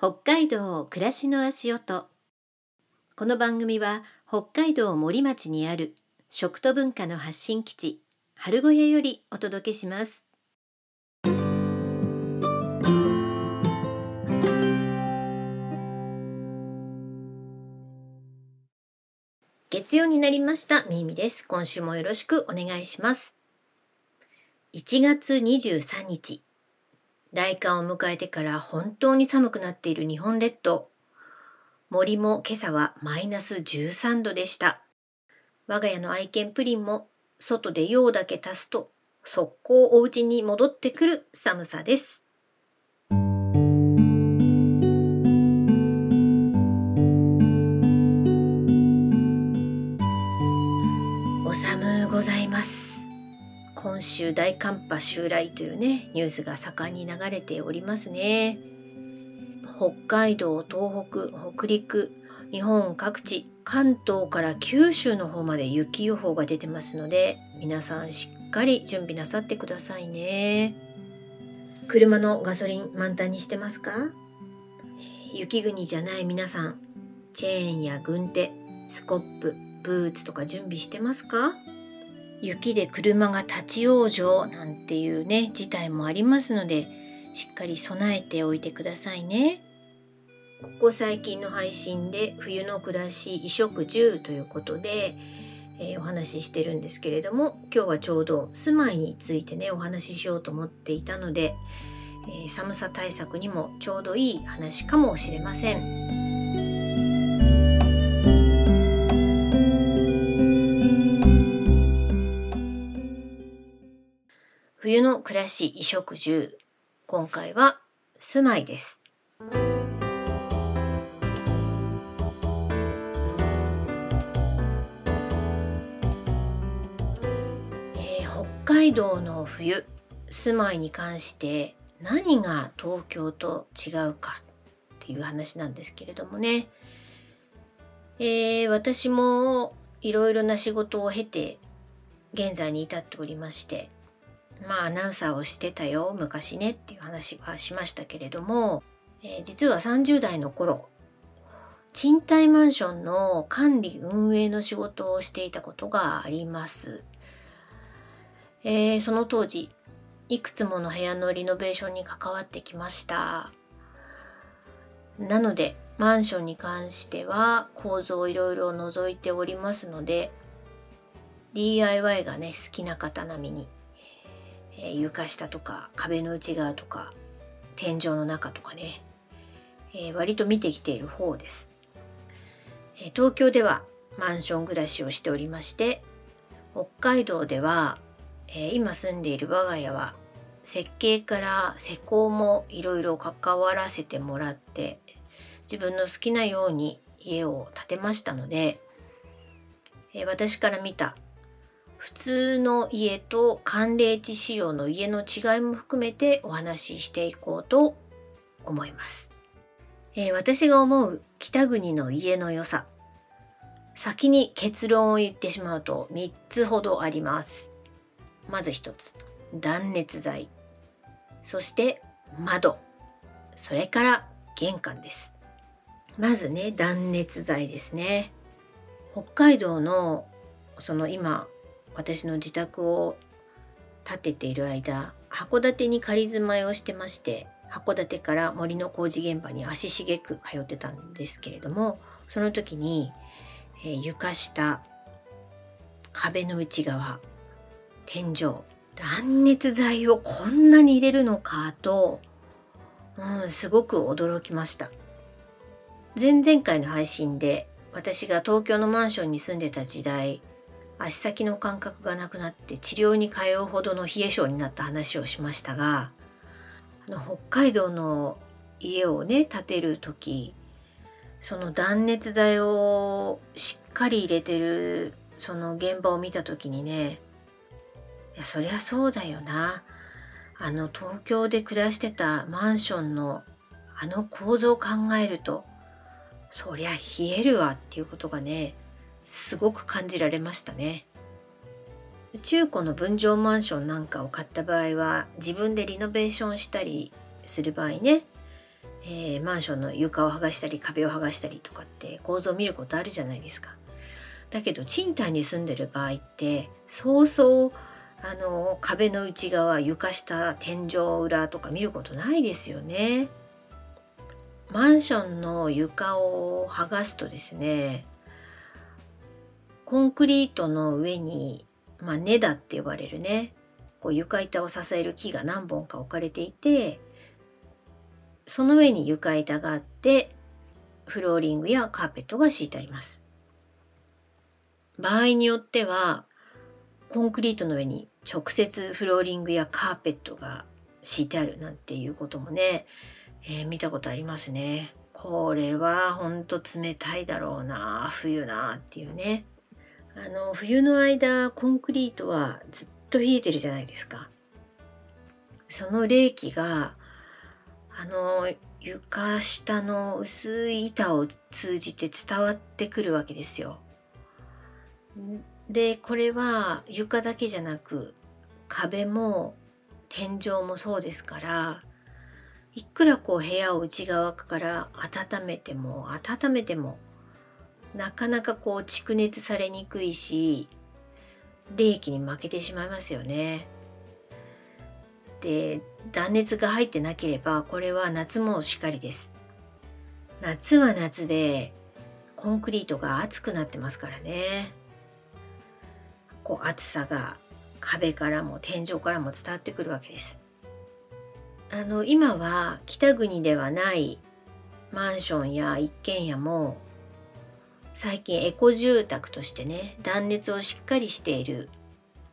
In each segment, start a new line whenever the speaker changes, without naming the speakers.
北海道暮らしの足音。この番組は北海道森町にある食と文化の発信基地春小屋よりお届けします。月曜になりました。みみです。今週もよろしくお願いします。1月23日。大寒を迎えてから本当に寒くなっている日本列島。森も今朝はマイナス13度でした。我が家の愛犬プリンも外で用だけ足すと速攻お家に戻ってくる寒さです。今週大寒波襲来というねニュースが盛んに流れておりますね。北海道東北北陸日本各地関東から九州の方まで雪予報が出てますので皆さんしっかり準備なさってくださいね。車のガソリン満タンにしてますか？雪国じゃない皆さんチェーンや軍手スコップブーツとか準備してますか？雪で車が立ち往生なんていうね事態もありますのでしっかり備えておいてくださいね。ここ最近の配信で冬の暮らし衣食住ということで、えー、お話ししてるんですけれども今日はちょうど住まいについてねお話ししようと思っていたので、えー、寒さ対策にもちょうどいい話かもしれません。冬の暮らし衣食住。今回は住まいです、え、北海道の冬住まいに関して何が東京と違うかっていう話なんですけれどもね、えー、私もいろいろな仕事を経て現在に至っておりましてまあアナウンサーをしてたよ昔ねっていう話はしましたけれども、えー、実は30代の頃賃貸マンションの管理運営の仕事をしていたことがあります。えー、その当時いくつもの部屋のリノベーションに関わってきました。なのでマンションに関しては構造をいろいろ覗いておりますので DIY がね好きな方並みにえ床下とか壁の内側とか天井の中とかね、え、割と見てきている方です、え東京ではマンション暮らしをしておりまして北海道では、え今住んでいる我が家は設計から施工もいろいろ関わらせてもらって自分の好きなように家を建てましたので、え私から見た普通の家と寒冷地仕様の家の違いも含めてお話ししていこうと思います。えー、私が思う北国の家の良さ。先に結論を言ってしまうと3つほどあります。まず1つ、断熱材。そして窓。それから玄関です。まずね、断熱材ですね。北海道のその今私の自宅を建てている間函館に仮住まいをしてまして函館から森の工事現場に足しげく通ってたんですけれどもその時に、えー、床下壁の内側天井断熱材をこんなに入れるのかと、うん、すごく驚きました。前々回の配信で私が東京のマンションに住んでた時代足先の感覚がなくなって治療に通うほどの冷え性になった話をしましたがあの北海道の家をね建てる時その断熱材をしっかり入れてるその現場を見た時にねいやそりゃそうだよな。あの東京で暮らしてたマンションのあの構造を考えるとそりゃ冷えるわっていうことがねすごく感じられましたね。中古の分譲マンションなんかを買った場合は自分でリノベーションしたりする場合ね、えー、マンションの床を剥がしたり壁を剥がしたりとかって構造を見ることあるじゃないですか。だけど賃貸に住んでる場合ってそうそうあの壁の内側床下天井裏とか見ることないですよね。マンションの床を剥がすとですねコンクリートの上に、まあ、根だって呼ばれるねこう床板を支える木が何本か置かれていてその上に床板があってフローリングやカーペットが敷いてあります。場合によってはコンクリートの上に直接フローリングやカーペットが敷いてあるなんていうこともね、えー、見たことありますね。これはほんと冷たいだろうな冬なっていうね。あの冬の間コンクリートはずっと冷えてるじゃないですか。その冷気があの床下の薄い板を通じて伝わってくるわけですよ。でこれは床だけじゃなく壁も天井もそうですからいくらこう部屋を内側から温めても温めてもなかなかこう蓄熱されにくいし冷気に負けてしまいますよね。で断熱が入ってなければこれは夏もしっかりです。夏は夏でコンクリートが熱くなってますからね。こう暑さが壁からも天井からも伝わってくるわけです。あの今は北国ではないマンションや一軒家も最近エコ住宅としてね断熱をしっかりしている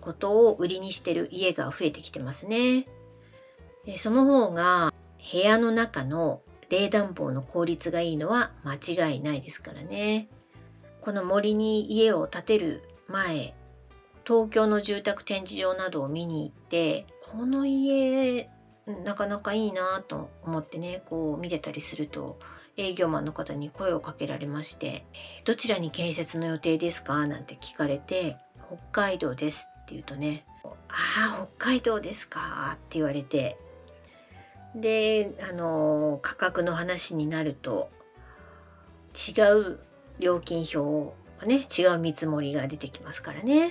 ことを売りにしてる家が増えてきてますね。でその方が部屋の中の冷暖房の効率がいいのは間違いないですからね。この森に家を建てる前東京の住宅展示場などを見に行ってこの家なかなかいいなと思ってねこう見てたりすると営業マンの方に声をかけられまして「どちらに建設の予定ですか?」なんて聞かれて「北海道です」って言うとね「ああ北海道ですか」って言われてであの価格の話になると違う料金表がね違う見積もりが出てきますからね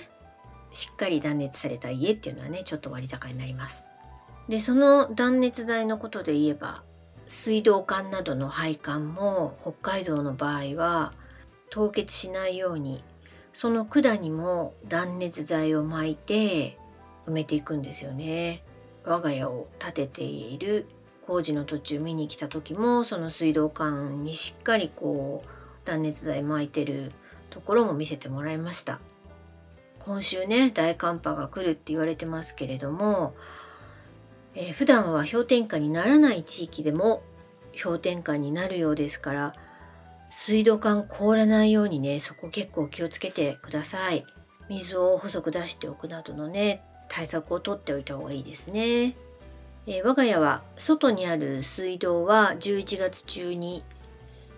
しっかり断熱された家っていうのはねちょっと割高になります。でその断熱材のことで言えば水道管などの配管も北海道の場合は凍結しないようにその管にも断熱材を巻いて埋めていくんですよね。我が家を建てている工事の途中見に来た時もその水道管にしっかりこう断熱材巻いてるところも見せてもらいました。今週ね大寒波が来るって言われてますけれども、えー、普段は氷点下にならない地域でも氷点下になるようですから水道管凍らないようにねそこ結構気をつけてください。水を細く出しておくなどのね対策をとっておいた方がいいですね、えー、我が家は外にある水道は11月中に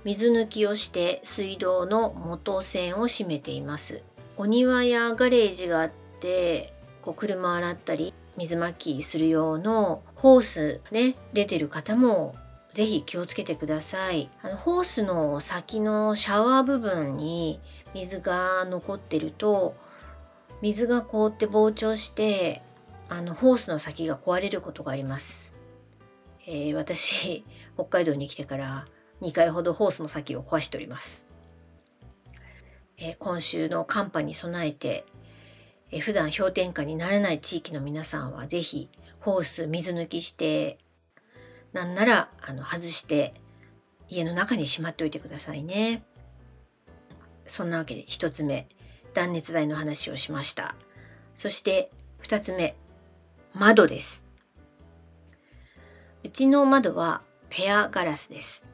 水抜きをして水道の元栓を閉めています。お庭やガレージがあってこう車を洗ったり水まきする用のホースね出てる方もぜひ気をつけてください。あのホースの先のシャワー部分に水が残ってると水が凍って膨張してあのホースの先が壊れることがあります、えー、私北海道に来てから2回ほどホースの先を壊しております。え今週の寒波に備えて、え普段氷点下にならない地域の皆さんは是非ホース水抜きしてなんならあの外して家の中にしまっておいてくださいね。そんなわけで1つ目断熱材の話をしました。そして2つ目窓です。うちの窓はペアガラスです。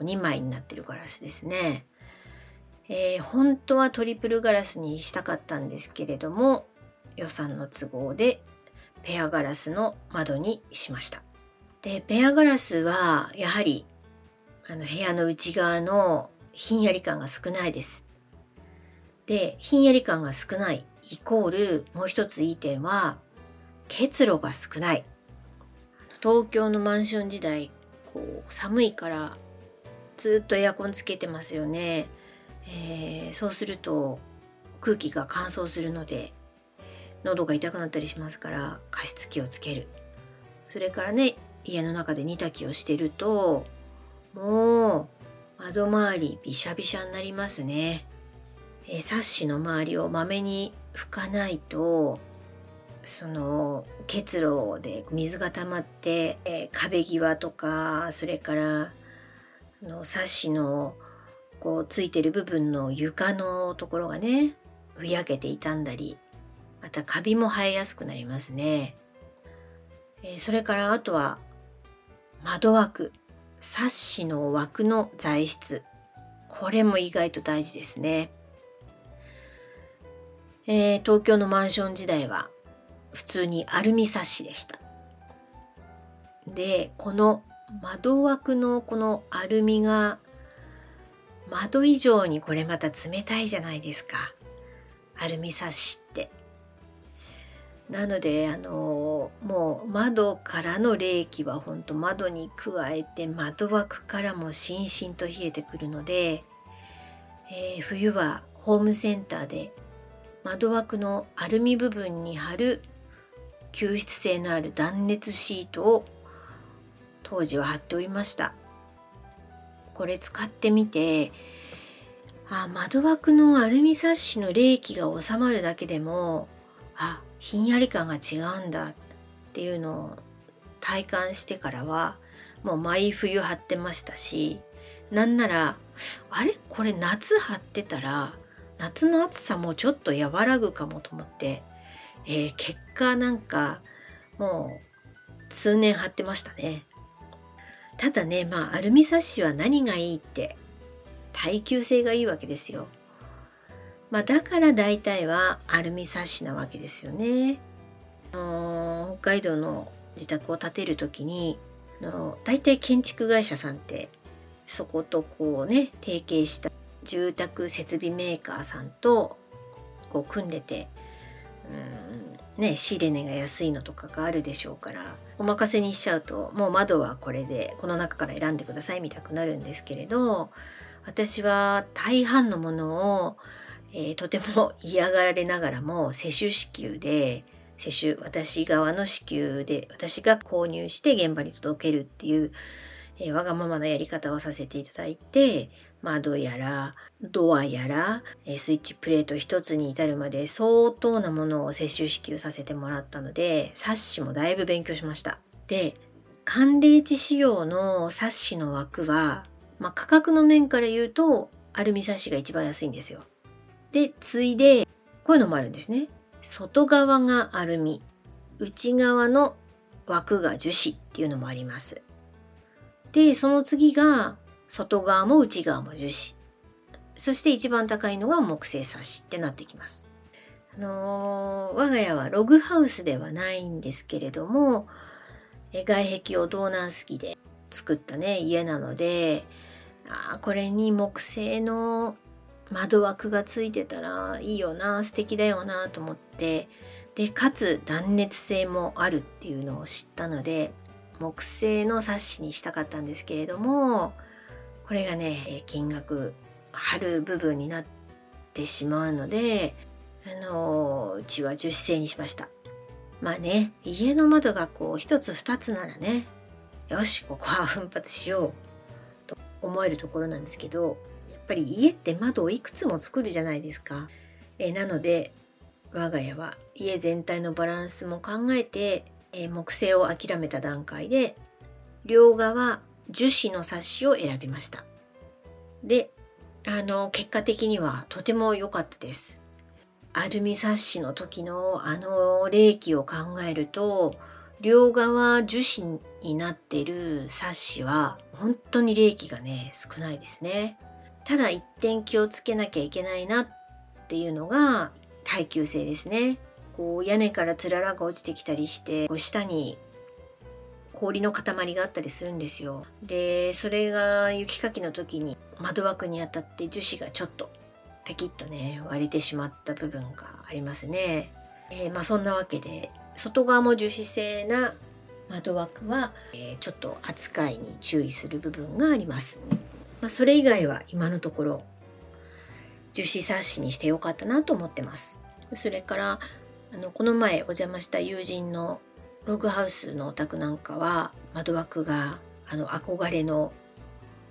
2枚になってるガラスですね。えー、本当はトリプルガラスにしたかったんですけれども予算の都合でペアガラスの窓にしました。でペアガラスはやはりあの部屋の内側のひんやり感が少ないです。でひんやり感が少ないイコールもう一ついい点は結露が少ない。東京のマンション時代こう寒いからずっとエアコンつけてますよね、えー、そうすると空気が乾燥するので喉が痛くなったりしますから加湿器をつける。それからね家の中で煮炊きをしてるともう窓周りびしゃびしゃになりますね、えー、サッシの周りをまめに拭かないとその結露で水が溜まって、えー、壁際とかそれからのサッシのこうついてる部分の床のところがねふやけて傷んだりまたカビも生えやすくなりますね、えー、それからあとは窓枠サッシの枠の材質。これも意外と大事ですね、えー、東京のマンション時代は普通にアルミサッシでした。でこの窓枠のこのアルミが窓以上にこれまた冷たいじゃないですか。アルミサッシって。なのであのもう窓からの冷気は本当窓に加えて窓枠からもしんしんと冷えてくるので、えー、冬はホームセンターで窓枠のアルミ部分に貼る吸湿性のある断熱シートを当時は貼っておりました。これ使ってみてあ窓枠のアルミサッシの冷気が収まるだけでもあひんやり感が違うんだっていうのを体感してからはもう毎冬貼ってましたしなんならあれ？これ夏貼ってたら夏の暑さもちょっと和らぐかもと思って、えー、結果なんかもう数年貼ってましたね。ただねまあアルミサッシは何がいいって耐久性がいいわけですよ。まあ、だから大体はアルミサッシなわけですよね。北海道の自宅を建てる時にの大体建築会社さんってそことこうね提携した住宅設備メーカーさんとこう組んでてうんね仕入れ値が安いのとかがあるでしょうからお任せにしちゃうともう窓はこれでこの中から選んでくださいみたくなるんですけれど私は大半のものを、えー、とても嫌がられながらも施主支給で施主私側の支給で私が購入して現場に届けるっていう、えー、わがままなやり方をさせていただいて窓やらドアやらえスイッチプレート一つに至るまで相当なものを接種支給させてもらったので冊子もだいぶ勉強しました。で寒冷地仕様の冊子の枠は、まあ、価格の面から言うとアルミ冊子が一番安いんですよ。で次いでこういうのもあるんですね。外側がアルミ内側の枠が樹脂っていうのもあります。でその次が外側も内側も樹脂そして一番高いのが木製サッシってなってきます。あのー、我が家はログハウスではないんですけれども外壁をドーナースキで作ったね家なのであこれに木製の窓枠がついてたらいいよな素敵だよなと思ってでかつ断熱性もあるっていうのを知ったので木製のサッシにしたかったんですけれどもこれがね金額貼る部分になってしまうのであのうちは樹脂製にしましたまあね家の窓がこう1つ2つならねよしここは奮発しようと思えるところなんですけどやっぱり家って窓をいくつも作るじゃないですか。えなので我が家は家全体のバランスも考えて、え木製を諦めた段階で両側樹脂のサッシを選びました。で、あの、結果的にはとても良かったです。アルミサッシの時のあの冷気を考えると、両側樹脂になってるサッシは本当に冷気がね、少ないですね。ただ一点気をつけなきゃいけないなっていうのが耐久性ですね。こう屋根からつららが落ちてきたりしてこう下に氷の塊があったりするんですよ。でそれが雪かきの時に窓枠に当たって樹脂がちょっとペキッとね割れてしまった部分がありますね。えー、まあ、そんなわけで外側も樹脂製な窓枠は、えー、ちょっと扱いに注意する部分があります。まあ、それ以外は今のところ樹脂冊子にしてよかったなと思ってます。それからあのこの前お邪魔した友人のログハウスのお宅なんかは窓枠があの憧れの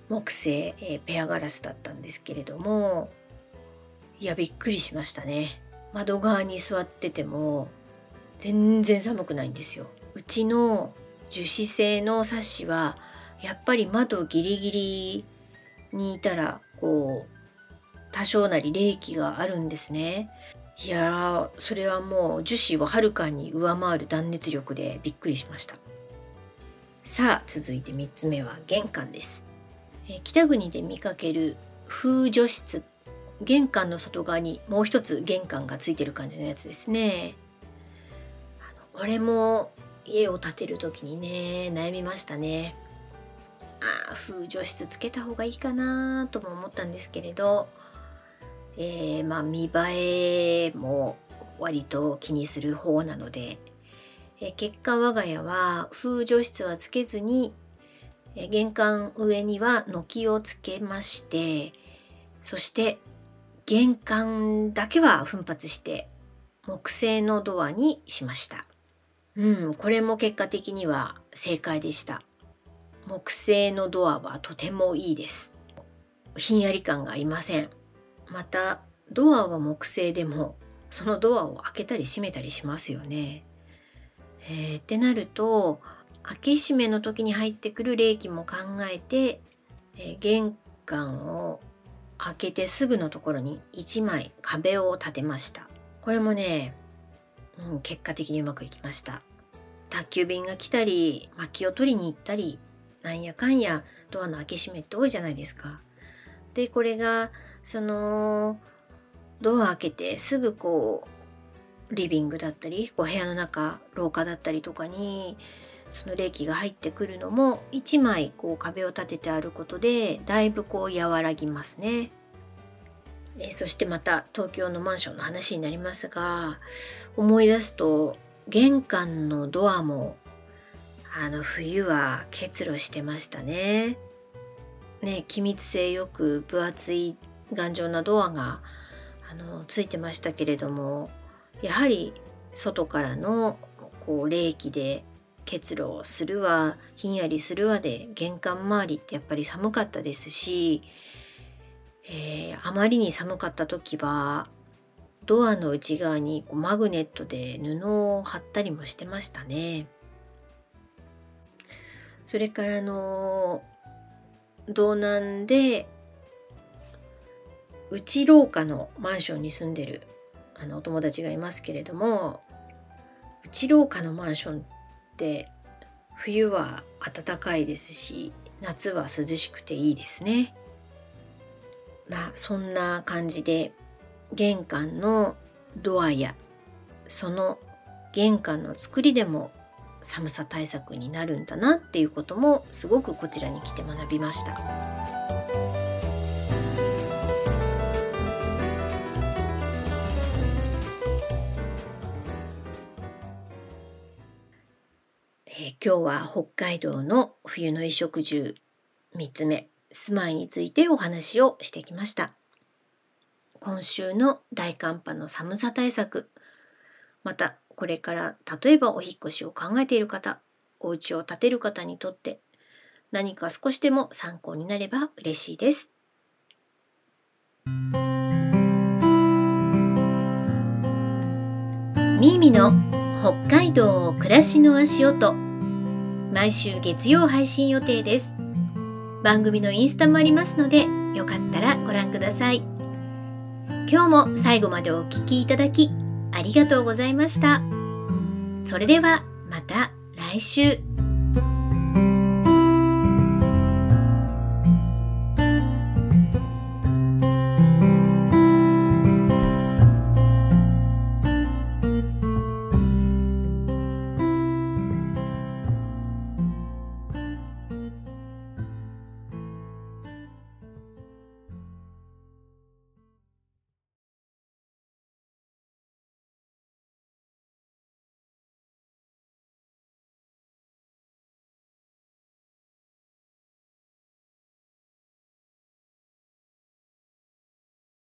木製、えー、ペアガラスだったんですけれどもいやびっくりしましたね。窓側に座ってても全然寒くないんですよ。うちの樹脂製のサッシはやっぱり窓ギリギリにいたらこう多少なり冷気があるんですね。いやーそれはもう樹脂をはるかに上回る断熱力でびっくりしました。さあ続いて3つ目は玄関です、北国で見かける風除室玄関の外側にもう一つ玄関がついてる感じのやつですね。これも家を建てる時にね悩みましたね。ああ風除室つけた方がいいかなとも思ったんですけれど。えー、まあ見栄えも割と気にする方なので、えー、結果我が家は風除室はつけずに、えー、玄関上には軒をつけましてそして玄関だけは奮発して木製のドアにしました。うん、これも結果的には正解でした。木製のドアはとてもいいです。ひんやり感がありません。またドアは木製でもそのドアを開けたり閉めたりしますよね。えー、ってなると開け閉めの時に入ってくる冷気も考えて、えー、玄関を開けてすぐのところに1枚壁を立てました。これもね、うん、結果的にうまくいきました。宅急便が来たり薪を取りに行ったりなんやかんやドアの開け閉めって多いじゃないですか。でこれがそのドア開けてすぐこうリビングだったりこう部屋の中廊下だったりとかにその冷気が入ってくるのも1枚こう壁を立ててあることでだいぶこう和らぎますね。えそしてまた東京のマンションの話になりますが思い出すと玄関のドアもあの冬は結露してましたね。ね気密性よく分厚い頑丈なドアがあのついてましたけれどもやはり外からのこう冷気で結露するわひんやりするわで玄関周りってやっぱり寒かったですし、えー、あまりに寒かった時はドアの内側にこうマグネットで布を貼ったりもしてましたね。それからあの道南で内廊下のマンションに住んでるあのお友達がいますけれども内廊下のマンションって冬は暖かいですし夏は涼しくていいですね。まあそんな感じで玄関のドアやその玄関の作りでも寒さ対策になるんだなっていうこともすごくこちらに来て学びました。今日は北海道の冬の衣食住3つ目住まいについてお話をしてきました今週の大寒波の寒さ対策またこれから例えばお引越しを考えている方お家を建てる方にとって何か少しでも参考になれば嬉しいですミーミの北海道暮らしの足音毎週月曜配信予定です。番組のインスタもありますので、よかったらご覧ください。今日も最後までお聴きいただき、ありがとうございました。それではまた来週。